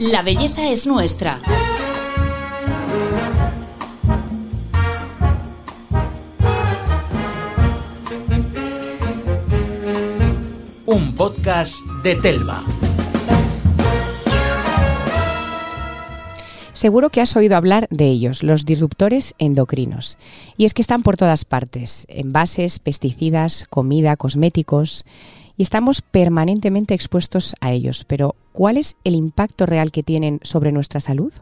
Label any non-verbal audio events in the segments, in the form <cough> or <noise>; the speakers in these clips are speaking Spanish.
La belleza es nuestra. Un podcast de Telva. Seguro que has oído hablar de ellos, los disruptores endocrinos. Y es que están por todas partes, envases, pesticidas, comida, cosméticos, y estamos permanentemente expuestos a ellos. Pero, ¿cuál es el impacto real que tienen sobre nuestra salud?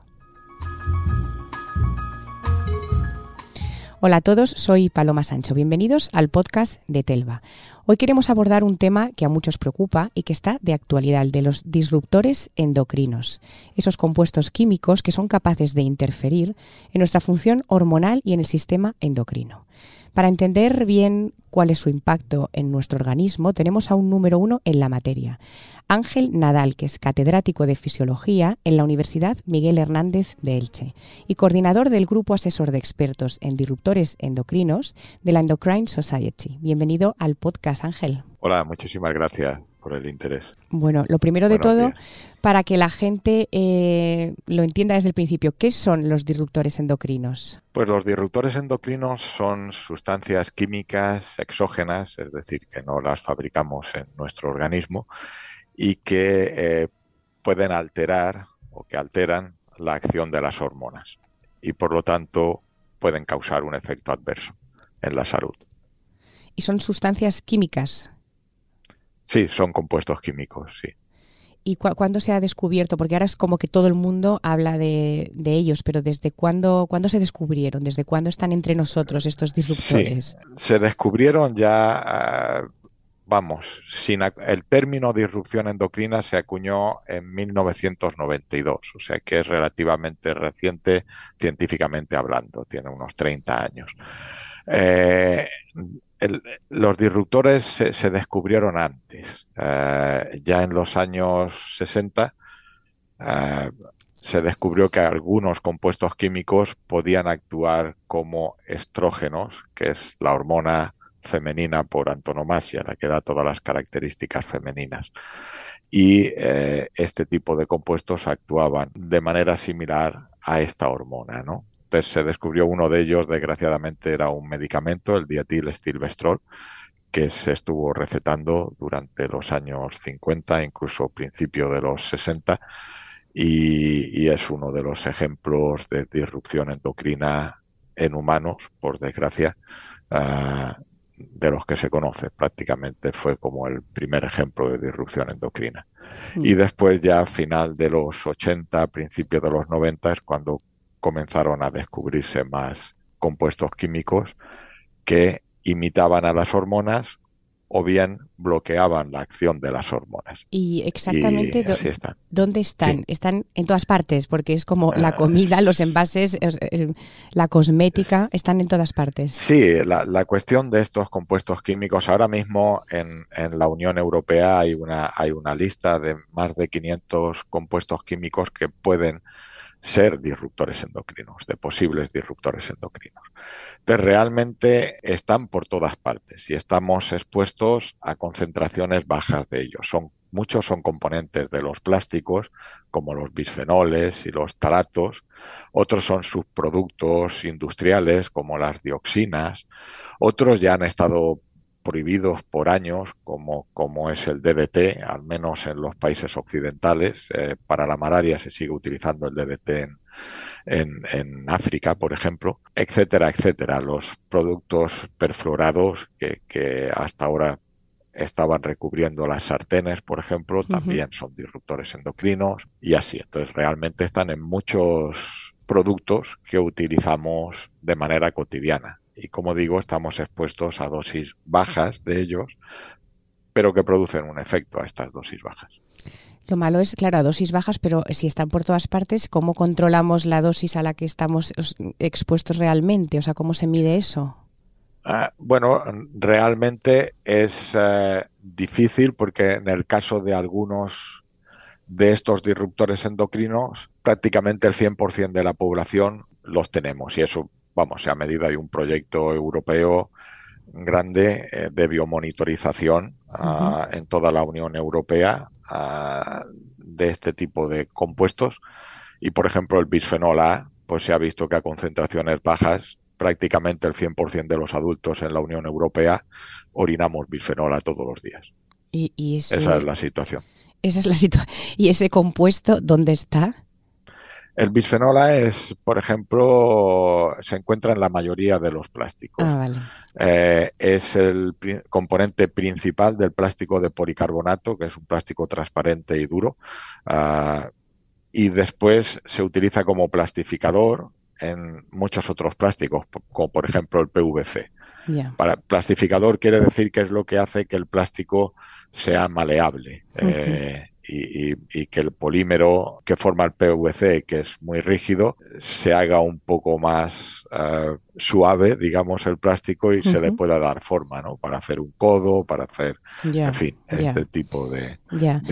Hola a todos, soy Paloma Sancho. Bienvenidos al podcast de Telva. Hoy queremos abordar un tema que a muchos preocupa y que está de actualidad, el de los disruptores endocrinos, esos compuestos químicos que son capaces de interferir en nuestra función hormonal y en el sistema endocrino. Para entender bien cuál es su impacto en nuestro organismo, tenemos a un número uno en la materia, Ángel Nadal, que es catedrático de Fisiología en la Universidad Miguel Hernández de Elche y coordinador del Grupo Asesor de Expertos en Disruptores Endocrinos de la Endocrine Society. Bienvenido al podcast, Ángel. Hola, muchísimas gracias por el interés. Bueno, lo primero de todo, para que la gente eh, lo entienda desde el principio, ¿qué son los disruptores endocrinos? Pues los disruptores endocrinos son sustancias químicas exógenas, es decir, que no las fabricamos en nuestro organismo y que eh, pueden alterar o que alteran la acción de las hormonas y por lo tanto pueden causar un efecto adverso en la salud. ¿Y son sustancias químicas? Sí, son compuestos químicos, sí. ¿Y cuándo se ha descubierto? Porque ahora es como que todo el mundo habla de, ellos, pero ¿desde cuándo, cuándo, se descubrieron? ¿Desde cuándo están entre nosotros estos disruptores? se descubrieron ya, eh, vamos, sin el término disrupción endocrina se acuñó en 1992, o sea que es relativamente reciente científicamente hablando, tiene unos 30 años. Eh, los disruptores se, descubrieron antes. Eh, ya en los años 60 eh, se descubrió que algunos compuestos químicos podían actuar como estrógenos, que es la hormona femenina por antonomasia, la que da todas las características femeninas. Y eh, este tipo de compuestos actuaban de manera similar a esta hormona, ¿no? Se descubrió uno de ellos, desgraciadamente era un medicamento, el dietil stilbestrol, que se estuvo recetando durante los años 50, incluso principio de los 60, y, es uno de los ejemplos de disrupción endocrina en humanos, por desgracia, ah, de los que se conoce. Prácticamente fue como el primer ejemplo de disrupción endocrina. Mm. Y después ya a final de los 80, principios de los 90 es cuando comenzaron a descubrirse más compuestos químicos que imitaban a las hormonas o bien bloqueaban la acción de las hormonas. ¿Y exactamente dónde están? Están en todas partes, porque es como la ah, comida, los envases, la cosmética, están en todas partes. Sí, la, cuestión de estos compuestos químicos, ahora mismo en, en, la Unión Europea hay una, hay una lista de más de 500 compuestos químicos que pueden ser disruptores endocrinos, de posibles disruptores endocrinos. Pero realmente están por todas partes y estamos expuestos a concentraciones bajas de ellos. Son, muchos son componentes de los plásticos, como los bisfenoles y los talatos. Otros son subproductos industriales, como las dioxinas. Otros ya han estado prohibidos por años, como, como es el DDT, al menos en los países occidentales. Eh, para la malaria se sigue utilizando el DDT en, en, África, por ejemplo, etcétera, etcétera. Los productos perfluorados que, que hasta ahora estaban recubriendo las sartenes, por ejemplo, también son disruptores endocrinos y así. Entonces, realmente están en muchos productos que utilizamos de manera cotidiana y como digo, estamos expuestos a dosis bajas de ellos, pero que producen un efecto a estas dosis bajas. Lo malo es, claro, a dosis bajas, pero si están por todas partes, ¿cómo controlamos la dosis a la que estamos expuestos realmente? O sea, ¿cómo se mide eso? Ah, bueno, realmente es eh, difícil porque en el caso de algunos de estos disruptores endocrinos, prácticamente el 100% de la población los tenemos y eso vamos, se ha medido, hay un proyecto europeo grande eh, de biomonitorización ah, en toda la Unión Europea ah, de este tipo de compuestos y, por ejemplo, el bisfenol A, pues se ha visto que a concentraciones bajas prácticamente el 100% de los adultos en la Unión Europea orinamos bisfenol A todos los días. Y, Esa es la situación. Esa es la situación. ¿Y ese compuesto dónde está? El bisfenol A es, por ejemplo, se encuentra en la mayoría de los plásticos. Ah, eh, es el componente principal del plástico de policarbonato, que es un plástico transparente y duro. Ah, y después se utiliza como plastificador en muchos otros plásticos, como por ejemplo el PVC. Para plastificador quiere decir que es lo que hace que el plástico sea maleable eh, y, que el polímero que forma el PVC, que es muy rígido, se haga un poco más eh, suave, digamos, el plástico y se le pueda dar forma, ¿no? Para hacer un codo, para hacer, en fin, este tipo de,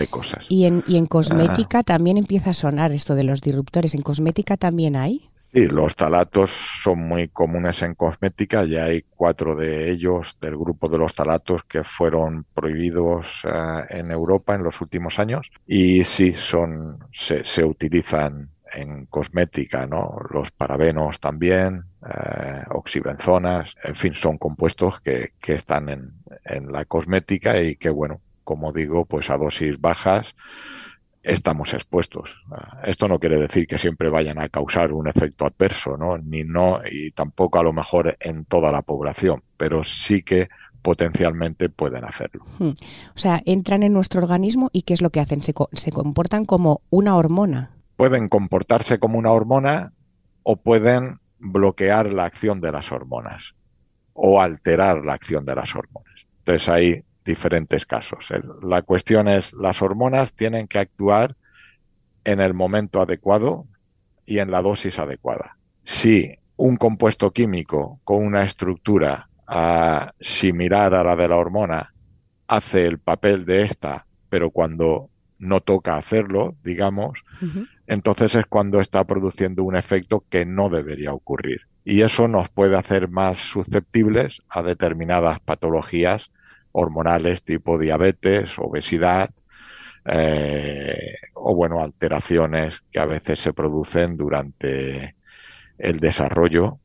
cosas. ¿Y en, y en cosmética también empieza a sonar esto de los disruptores. ¿En cosmética también hay? Sí, los talatos son muy comunes en cosmética. Ya hay cuatro de ellos del grupo de los talatos que fueron prohibidos eh, en Europa en los últimos años. Y sí, son, se, utilizan en cosmética, ¿no? Los parabenos también, eh, oxibenzonas, en fin, son compuestos que, que están en, en la cosmética y que, bueno, como digo, pues a dosis bajas estamos expuestos. Esto no quiere decir que siempre vayan a causar un efecto adverso, ¿no? Ni no, y tampoco a lo mejor en toda la población, pero sí que potencialmente pueden hacerlo. Hmm. O sea, entran en nuestro organismo y ¿qué es lo que hacen? Se, se comportan como una hormona. Pueden comportarse como una hormona o pueden bloquear la acción de las hormonas o alterar la acción de las hormonas. Entonces ahí diferentes casos. La cuestión es, las hormonas tienen que actuar en el momento adecuado y en la dosis adecuada. Si un compuesto químico con una estructura ah, similar a la de la hormona hace el papel de esta, pero cuando no toca hacerlo, digamos, entonces es cuando está produciendo un efecto que no debería ocurrir. Y eso nos puede hacer más susceptibles a determinadas patologías hormonales tipo diabetes, obesidad eh, o bueno, alteraciones que a veces se producen durante el desarrollo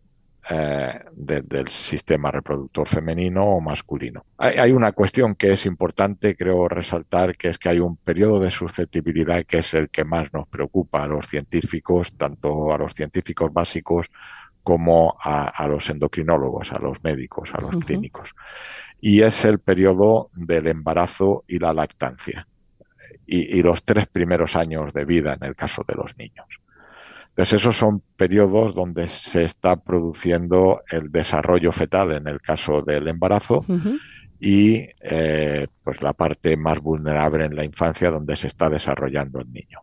eh, del sistema reproductor femenino o masculino. Hay, hay, una cuestión que es importante, creo, resaltar, que es que hay un periodo de susceptibilidad que es el que más nos preocupa a los científicos, tanto a los científicos básicos como a, los endocrinólogos, a los médicos, a los clínicos. Y es el periodo del embarazo y la lactancia. Y, los tres primeros años de vida en el caso de los niños. Entonces esos son periodos donde se está produciendo el desarrollo fetal en el caso del embarazo y eh, pues la parte más vulnerable en la infancia donde se está desarrollando el niño.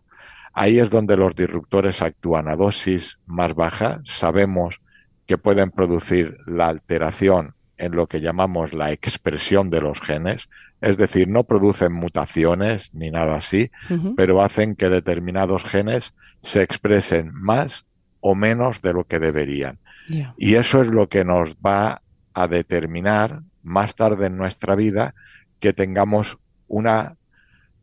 Ahí es donde los disruptores actúan a dosis más baja. Sabemos que pueden producir la alteración en lo que llamamos la expresión de los genes, es decir, no producen mutaciones ni nada así, pero hacen que determinados genes se expresen más o menos de lo que deberían. Y eso es lo que nos va a determinar más tarde en nuestra vida que tengamos una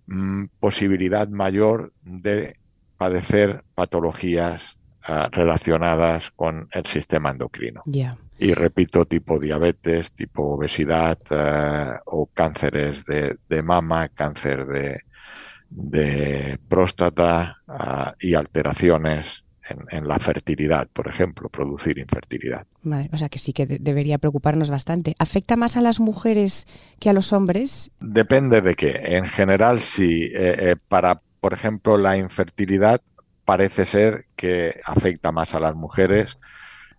mm, posibilidad mayor de padecer patologías ah, relacionadas con el sistema endocrino. Y repito, tipo diabetes, tipo obesidad eh, o cánceres de, mama, cáncer de, de próstata ah, y alteraciones en, la fertilidad, por ejemplo, producir infertilidad. o sea que sí que debería preocuparnos bastante. ¿Afecta más a las mujeres que a los hombres? Depende de qué. En general, sí. Eh, eh, para por ejemplo, la infertilidad parece ser que afecta más a las mujeres.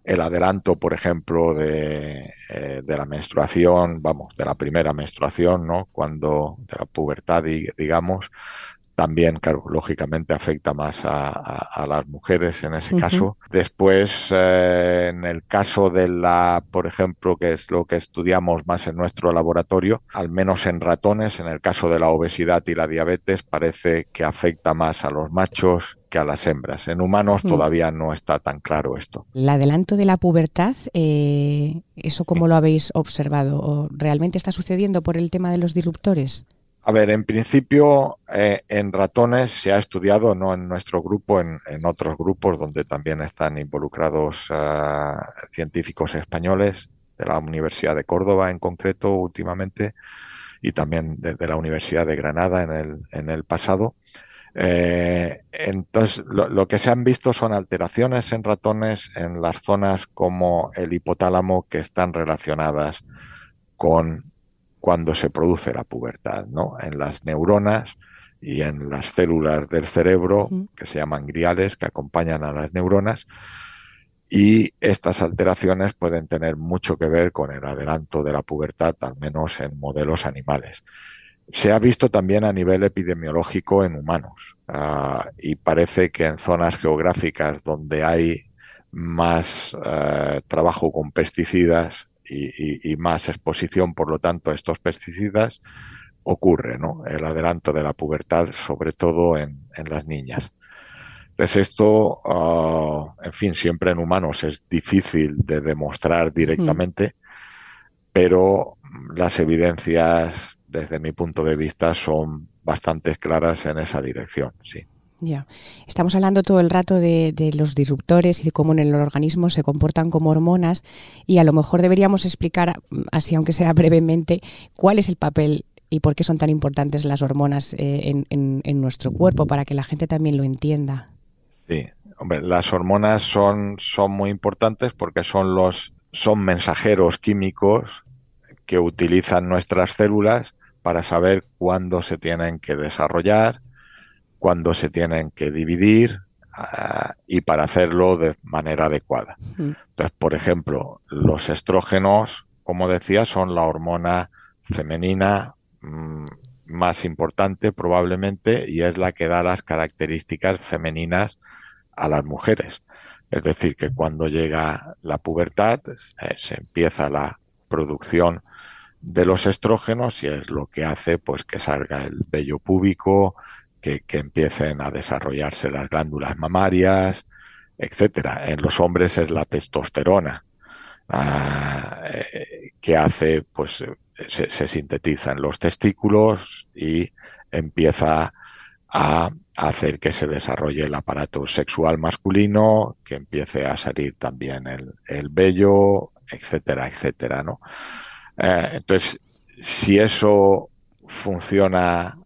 El adelanto, por ejemplo, de, eh, la menstruación, vamos, de la primera menstruación, ¿no? Cuando, de la pubertad, digamos, también, claro, lógicamente afecta más a, las mujeres en ese caso. Después, eh, en el caso de la, por ejemplo, que es lo que estudiamos más en nuestro laboratorio, al menos en ratones, en el caso de la obesidad y la diabetes, parece que afecta más a los machos que a las hembras. En humanos todavía no está tan claro esto. El adelanto de la pubertad, eh, ¿eso cómo lo habéis observado? ¿O ¿Realmente está sucediendo por el tema de los disruptores? A ver, en principio eh, en ratones se ha estudiado, no en nuestro grupo, en, otros grupos donde también están involucrados ah, científicos españoles de la Universidad de Córdoba en concreto últimamente y también de, la Universidad de Granada en el, en el pasado. Eh, entonces, lo, que se han visto son alteraciones en ratones en las zonas como el hipotálamo que están relacionadas con cuando se produce la pubertad, ¿no? En las neuronas y en las células del cerebro, que se llaman griales, que acompañan a las neuronas, y estas alteraciones pueden tener mucho que ver con el adelanto de la pubertad, al menos en modelos animales. Se ha visto también a nivel epidemiológico en humanos ah, y parece que en zonas geográficas donde hay más eh, trabajo con pesticidas y, más exposición, por lo tanto, a estos pesticidas, ocurre ¿no? el adelanto de la pubertad, sobre todo en, las niñas. Entonces esto, ah, en fin, siempre en humanos es difícil de demostrar directamente, pero las evidencias, desde mi punto de vista, son bastante claras en esa dirección, sí. Ya. Estamos hablando todo el rato de, los disruptores y de cómo en el organismo se comportan como hormonas y a lo mejor deberíamos explicar, así aunque sea <laughs> brevemente, cuál es el papel y por qué son tan importantes las hormonas eh, en, nuestro cuerpo para que la gente también lo entienda. Sí, hombre, las hormonas son, son muy importantes porque son los son mensajeros químicos que utilizan nuestras células para saber cuándo se tienen que desarrollar, cuando se tienen que dividir ah, y para hacerlo de manera adecuada. Entonces, por ejemplo, los estrógenos, como decía, son la hormona femenina mm, más importante probablemente y es la que da las características femeninas a las mujeres. Es decir, que cuando llega la pubertad eh, se empieza la producción de los estrógenos y es lo que hace pues que salga el vello púbico, que, empiecen a desarrollarse las glándulas mamarias, etcétera. En los hombres es la testosterona ah, eh, que hace, pues, se, sintetiza en los testículos y empieza a hacer que se desarrolle el aparato sexual masculino, que empiece a salir también el, el vello, etcétera, etcétera, ¿no? Eh, entonces, si eso funciona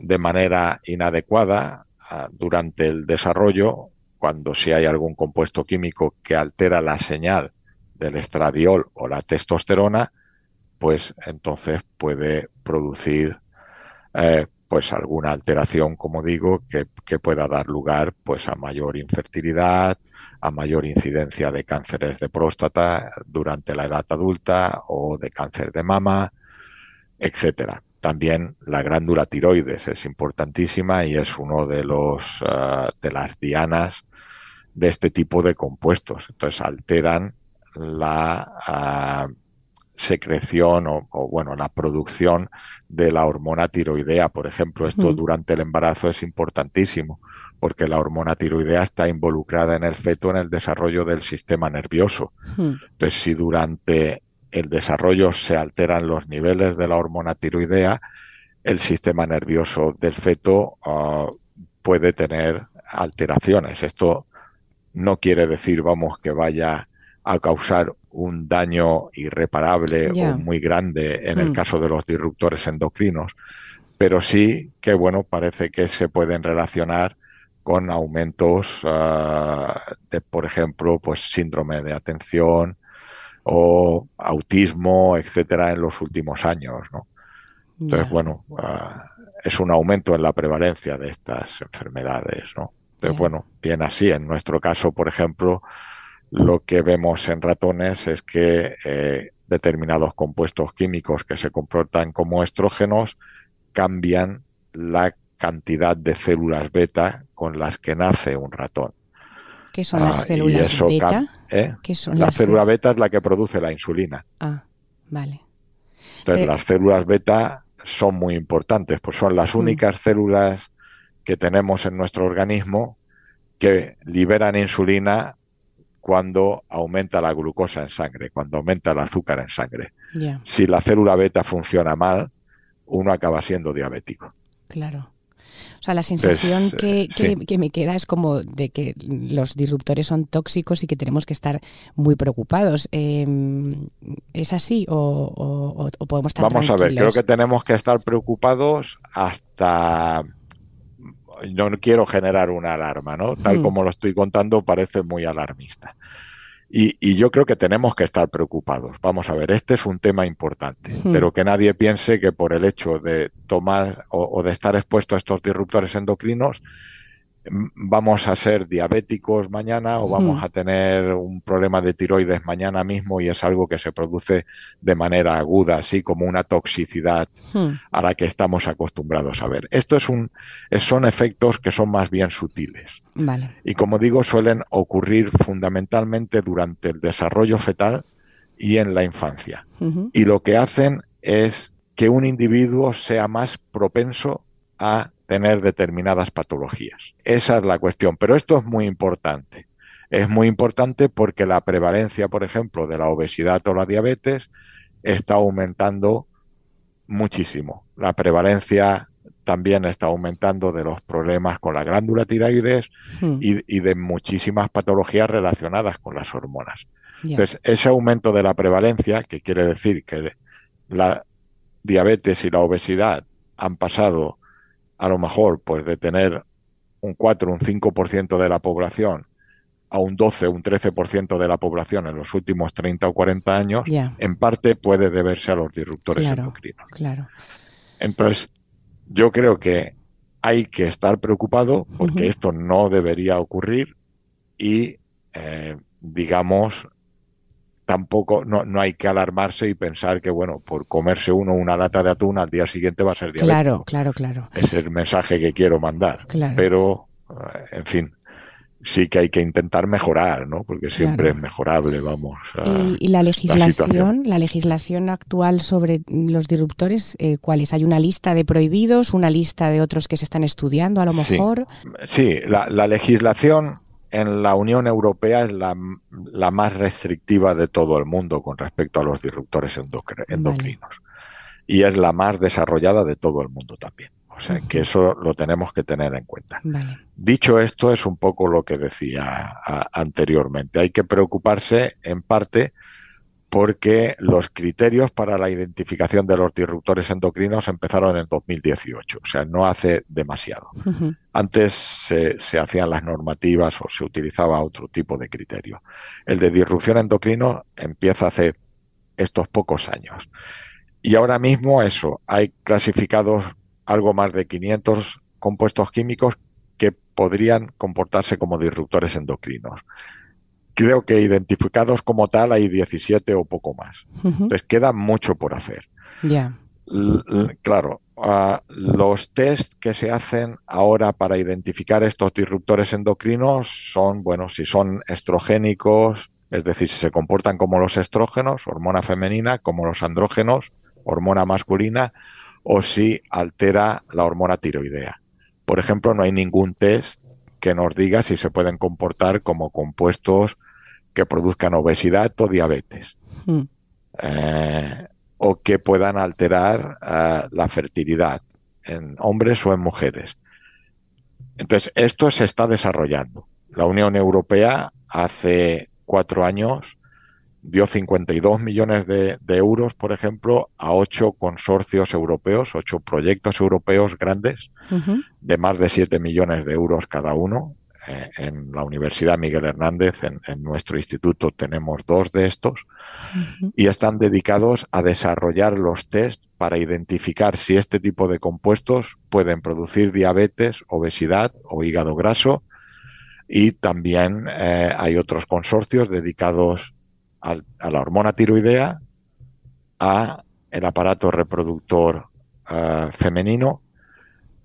de manera inadecuada ah, durante el desarrollo, cuando si hay algún compuesto químico que altera la señal del estradiol o la testosterona, pues entonces puede producir eh, pues alguna alteración, como digo, que, que, pueda dar lugar pues a mayor infertilidad, a mayor incidencia de cánceres de próstata durante la edad adulta o de cáncer de mama, etcétera. También la glándula tiroides es importantísima y es uno de los eh, de las dianas de este tipo de compuestos. Entonces alteran la eh, secreción o, bueno la producción de la hormona tiroidea, por ejemplo. Esto durante el embarazo es importantísimo porque la hormona tiroidea está involucrada en el feto en el desarrollo del sistema nervioso. Entonces, si durante el desarrollo se alteran los niveles de la hormona tiroidea, el sistema nervioso del feto ah, puede tener alteraciones. Esto no quiere decir, vamos, que vaya a causar un daño irreparable o muy grande en el mm. caso de los disruptores endocrinos, pero sí que, bueno, parece que se pueden relacionar con aumentos ah, de, por ejemplo, pues síndrome de atención, o autismo, etcétera, en los últimos años, ¿no? Entonces, bueno, ah, es un aumento en la prevalencia de estas enfermedades, ¿no? Entonces, bueno, bien así. En nuestro caso, por ejemplo, lo que vemos en ratones es que eh, determinados compuestos químicos que se comportan como estrógenos cambian la cantidad de células beta con las que nace un ratón. ¿Qué son las ah, células beta? ¿eh? la célula beta es la que produce la insulina. Ah, vale. Entonces, las células beta son muy importantes, pues son las mm. únicas células que tenemos en nuestro organismo que liberan insulina cuando aumenta la glucosa en sangre, cuando aumenta el azúcar en sangre. Si la célula beta funciona mal, uno acaba siendo diabético. Claro. O sea, la sensación que, que, me queda es como de que los disruptores son tóxicos y que tenemos que estar muy preocupados. Em, ¿Es así o, podemos estar Vamos a ver, creo que tenemos que estar preocupados hasta... No quiero generar una alarma, ¿no? Tal como lo estoy contando parece muy alarmista. Y, yo creo que tenemos que estar preocupados. Vamos a ver, este es un tema importante, hmm. pero que nadie piense que por el hecho de tomar o, de estar expuesto a estos disruptores endocrinos vamos a ser diabéticos mañana o vamos hmm. a tener un problema de tiroides mañana mismo y es algo que se produce de manera aguda, así como una toxicidad hmm. a la que estamos acostumbrados a ver. Esto es un, son efectos que son más bien sutiles. Y como digo, suelen ocurrir fundamentalmente durante el desarrollo fetal y en la infancia. Y lo que hacen es que un individuo sea más propenso a tener determinadas patologías. Esa es la cuestión, pero esto es muy importante. Es muy importante porque la prevalencia, por ejemplo, de la obesidad o la diabetes está aumentando muchísimo. La prevalencia también está aumentando de los problemas con la glándula tiroides hmm. y, de muchísimas patologías relacionadas con las hormonas. Entonces, ese aumento de la prevalencia, que quiere decir que la diabetes y la obesidad han pasado a lo mejor pues de tener un 4, un 5% de la población a un 12, un 13% de la población en los últimos 30 o 40 años, en parte puede deberse a los disruptores endocrinos. Claro. Entonces, yo creo que hay que estar preocupado porque esto no debería ocurrir y, eh, digamos, tampoco no, no, hay que alarmarse y pensar que, bueno, por comerse uno una lata de atún al día siguiente va a ser diabético. Claro, claro, claro. Es el mensaje que quiero mandar. Pero, eh, en fin, sí que hay que intentar mejorar, ¿no? Porque siempre es mejorable, vamos. ¿Y, la legislación, la, legislación actual sobre los disruptores, eh, ¿cuáles? ¿Hay una lista de prohibidos, una lista de otros que se están estudiando a lo mejor? Sí, la, la legislación en la Unión Europea es la, más restrictiva de todo el mundo con respecto a los disruptores endocrinos. Y es la más desarrollada de todo el mundo también. O sea, que eso lo tenemos que tener en cuenta. Dicho esto, es un poco lo que decía anteriormente. Hay que preocuparse en parte porque los criterios para la identificación de los disruptores endocrinos empezaron en 2018, o sea, no hace demasiado. Antes se, hacían las normativas o se utilizaba otro tipo de criterio. El de disrupción endocrino empieza hace estos pocos años. Y ahora mismo eso, hay clasificados algo más de 500 compuestos químicos que podrían comportarse como disruptores endocrinos creo que identificados como tal hay 17 o poco más. Entonces queda mucho por hacer. Ya. Claro, ah, los test que se hacen ahora para identificar estos disruptores endocrinos son, bueno, si son estrogénicos, es decir, si se comportan como los estrógenos, hormona femenina, como los andrógenos, hormona masculina, o si altera la hormona tiroidea. Por ejemplo, no hay ningún test que nos diga si se pueden comportar como compuestos que produzcan obesidad o diabetes. Hmm. Eh, o que puedan alterar eh, la fertilidad en hombres o en mujeres. Entonces, esto se está desarrollando. La Unión Europea hace cuatro años dio 52 millones de, euros, por ejemplo, a ocho consorcios europeos, ocho proyectos europeos grandes, de más de 7 millones de euros cada uno. Eh, en la Universidad Miguel Hernández, en, nuestro instituto, tenemos dos de estos, y están dedicados a desarrollar los test para identificar si este tipo de compuestos pueden producir diabetes, obesidad o hígado graso. Y también eh, hay otros consorcios dedicados a la hormona tiroidea, a el aparato reproductor eh, femenino,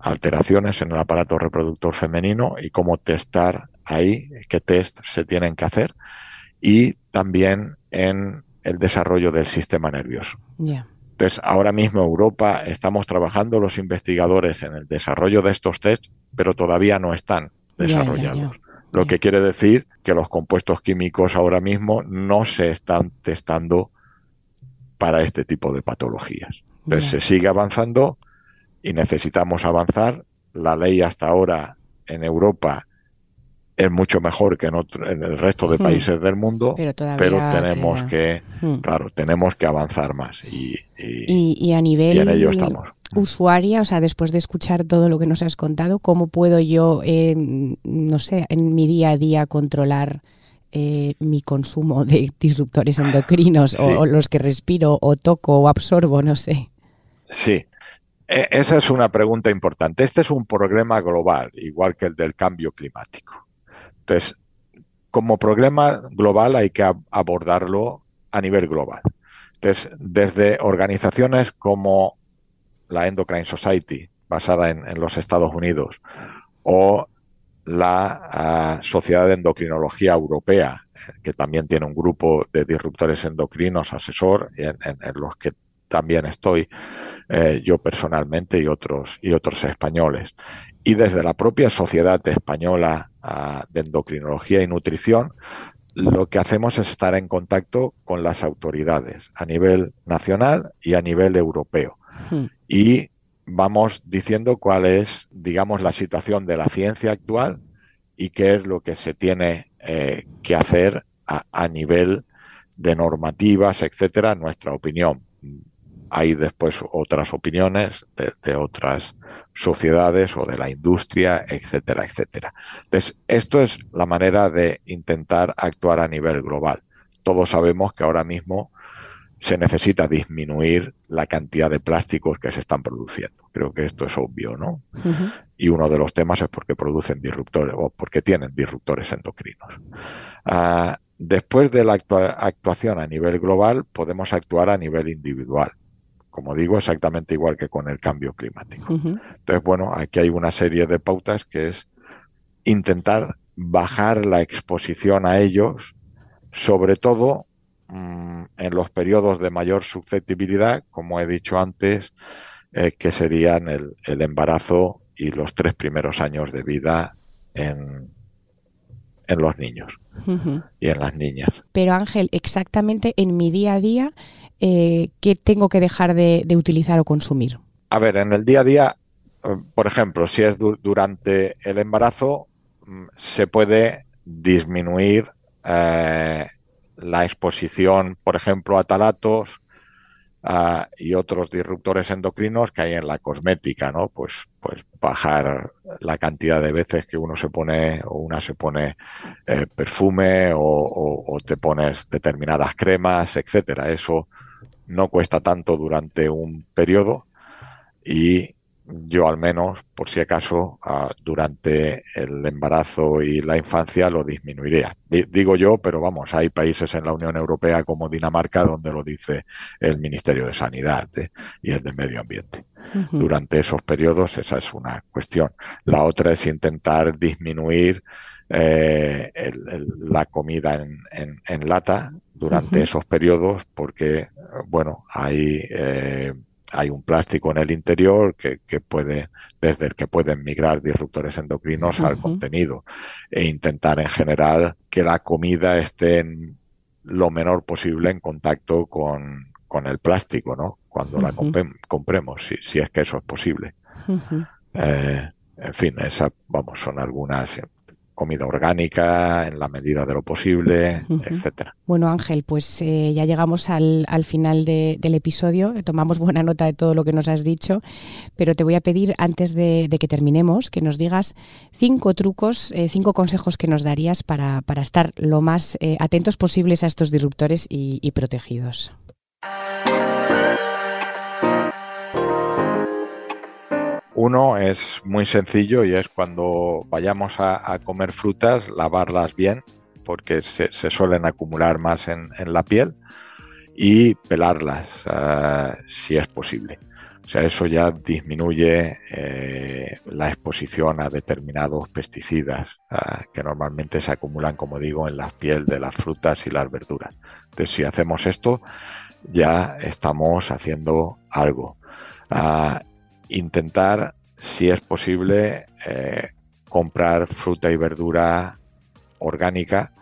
alteraciones en el aparato reproductor femenino y cómo testar ahí, qué test se tienen que hacer, y también en el desarrollo del sistema nervioso. Entonces, ahora mismo Europa estamos trabajando los investigadores en el desarrollo de estos test, pero todavía no están desarrollados. Lo que quiere decir que los compuestos químicos ahora mismo no se están testando para este tipo de patologías. Entonces se sigue avanzando y necesitamos avanzar. La ley hasta ahora en Europa es mucho mejor que en, en el resto de hmm. países del mundo, pero, tenemos que, hmm. claro, tenemos que avanzar más y, y, a nivel en ello estamos. Usuaria, o sea, después de escuchar todo lo que nos has contado, ¿cómo puedo yo, eh, no sé, en mi día a día controlar eh, mi consumo de disruptores endocrinos o, los que respiro o toco o absorbo, no sé? Sí, esa es una pregunta importante. Este es un problema global, igual que el del cambio climático. Entonces, como problema global hay que abordarlo a nivel global. Entonces, desde organizaciones como la Endocrine Society, basada en, los Estados Unidos, o la Sociedad de Endocrinología Europea, que también tiene un grupo de disruptores endocrinos asesor, en, los que también estoy eh, yo personalmente y otros, y otros españoles y desde la propia Sociedad Española ah, de Endocrinología y Nutrición, lo que hacemos es estar en contacto con las autoridades a nivel nacional y a nivel europeo. Hmm. Y vamos diciendo cuál es, digamos, la situación de la ciencia actual y qué es lo que se tiene eh, que hacer a, nivel de normativas, etcétera, nuestra opinión. Hay después otras opiniones de otras sociedades o de la industria, etcétera, etcétera. Entonces, esto es la manera de intentar actuar a nivel global. Todos sabemos que ahora mismo se necesita disminuir la cantidad de plásticos que se están produciendo. Creo que esto es obvio, ¿no? Y uno de los temas es porque producen disruptores o porque tienen disruptores endocrinos. Ah, después de la actuación a nivel global, podemos actuar a nivel individual como digo, exactamente igual que con el cambio climático. Entonces, bueno, aquí hay una serie de pautas que es intentar bajar la exposición a ellos, sobre todo mm, en los periodos de mayor susceptibilidad, como he dicho antes, eh, que serían el, embarazo y los tres primeros años de vida en, en los niños y en las niñas. Pero Ángel, exactamente en mi día a día, eh, ¿qué tengo que dejar de, utilizar o consumir? A ver, en el día a día, eh, por ejemplo, si es durante el embarazo, mm, se puede disminuir eh, la exposición, por ejemplo, a talatos y otros disruptores endocrinos que hay en la cosmética, ¿no? Pues, pues bajar la cantidad de veces que uno se pone o una se pone perfume o, te pones determinadas cremas, etcétera. Eso no cuesta tanto durante un periodo y yo al menos, por si acaso, ah, durante el embarazo y la infancia lo disminuiría. digo yo, pero vamos, hay países en la Unión Europea como Dinamarca donde lo dice el Ministerio de Sanidad ¿eh? y el de Medio Ambiente. Durante esos periodos esa es una cuestión. La otra es intentar disminuir eh, la comida en, lata durante esos periodos porque, bueno, hay, eh, hay un plástico en el interior que, puede, desde el que pueden migrar disruptores endocrinos al contenido e intentar en general que la comida esté lo menor posible en contacto con, el plástico, ¿no? Cuando la compremos, si, si, es que eso es posible. Eh, en fin, esas, vamos, son algunas comida orgánica en la medida de lo posible, etcétera. Bueno, Ángel, pues eh, ya llegamos al, final del episodio. Tomamos buena nota de todo lo que nos has dicho, pero te voy a pedir antes de, que terminemos que nos digas cinco trucos, eh, cinco consejos que nos darías para, estar lo más eh, atentos posibles a estos disruptores y protegidos. Uno es muy sencillo y es cuando vayamos a, comer frutas, lavarlas bien, porque se, suelen acumular más en, la piel, y pelarlas eh, si es posible. O sea, eso ya disminuye eh, la exposición a determinados pesticidas eh, que normalmente se acumulan, como digo, en la piel de las frutas y las verduras. Entonces, si hacemos esto, ya estamos haciendo algo intentar, si es posible, eh, comprar fruta y verdura orgánica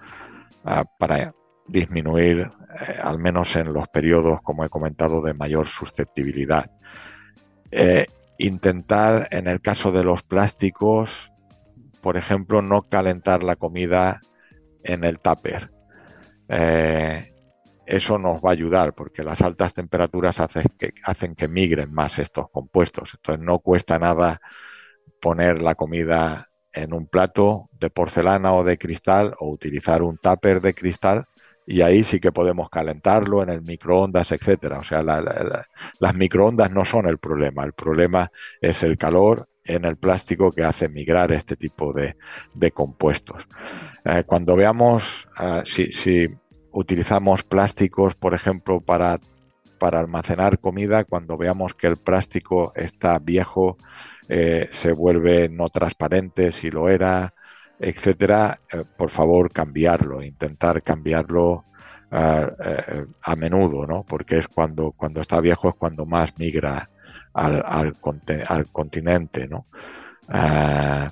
ah, para disminuir, eh, al menos en los periodos, como he comentado, de mayor susceptibilidad. Eh, intentar, en el caso de los plásticos, por ejemplo, no calentar la comida en el tupper. Eso nos va a ayudar porque las altas temperaturas hacen que, hacen que migren más estos compuestos. Entonces no cuesta nada poner la comida en un plato de porcelana o de cristal o utilizar un tupper de cristal y ahí sí que podemos calentarlo en el microondas, etcétera. O sea, las microondas no son el problema, el problema es el calor en el plástico que hace migrar este tipo de, compuestos. Eh, cuando veamos eh, si, utilizamos plásticos, por ejemplo, para, para almacenar comida, cuando veamos que el plástico está viejo, eh, se vuelve no transparente si lo era, etcétera, eh, por favor cambiarlo, intentar cambiarlo eh, a menudo, ¿no? Porque es cuando, cuando está viejo es cuando más migra al, al, al continente, ¿no?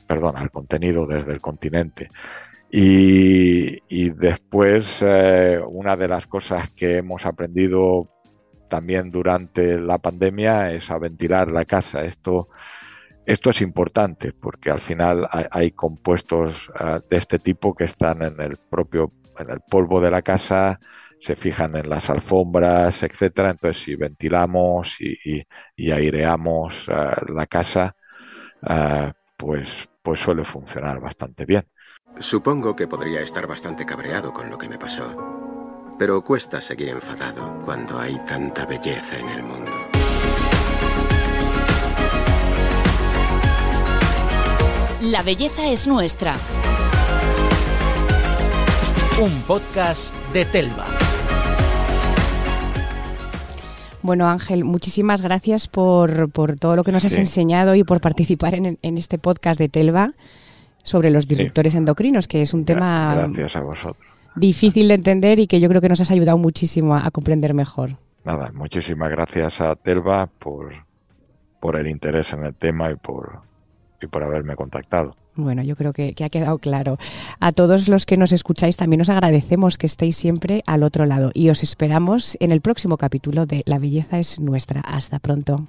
perdón, al contenido desde el continente. Y, después, una de las cosas que hemos aprendido también durante la pandemia es a ventilar la casa. Esto esto es importante porque al final hay, compuestos ah, de este tipo que están en el propio, en el polvo de la casa, se fijan en las alfombras, etcétera. Entonces, si ventilamos y, aireamos ah, la casa, pues, pues suele funcionar bastante bien. Supongo que podría estar bastante cabreado con lo que me pasó, pero cuesta seguir enfadado cuando hay tanta belleza en el mundo. La belleza es nuestra. Un podcast de Telva. Bueno, Ángel, muchísimas gracias por, todo lo que nos has enseñado y por participar en, este podcast de Telva sobre los disruptores endocrinos, que es un tema difícil de entender y que yo creo que nos has ayudado muchísimo a, comprender mejor. Nada, muchísimas gracias a Telva por, por el interés en el tema y por, y por haberme contactado. Bueno, yo creo que, que, ha quedado claro. A todos los que nos escucháis también os agradecemos que estéis siempre al otro lado y os esperamos en el próximo capítulo de La belleza es nuestra. Hasta pronto.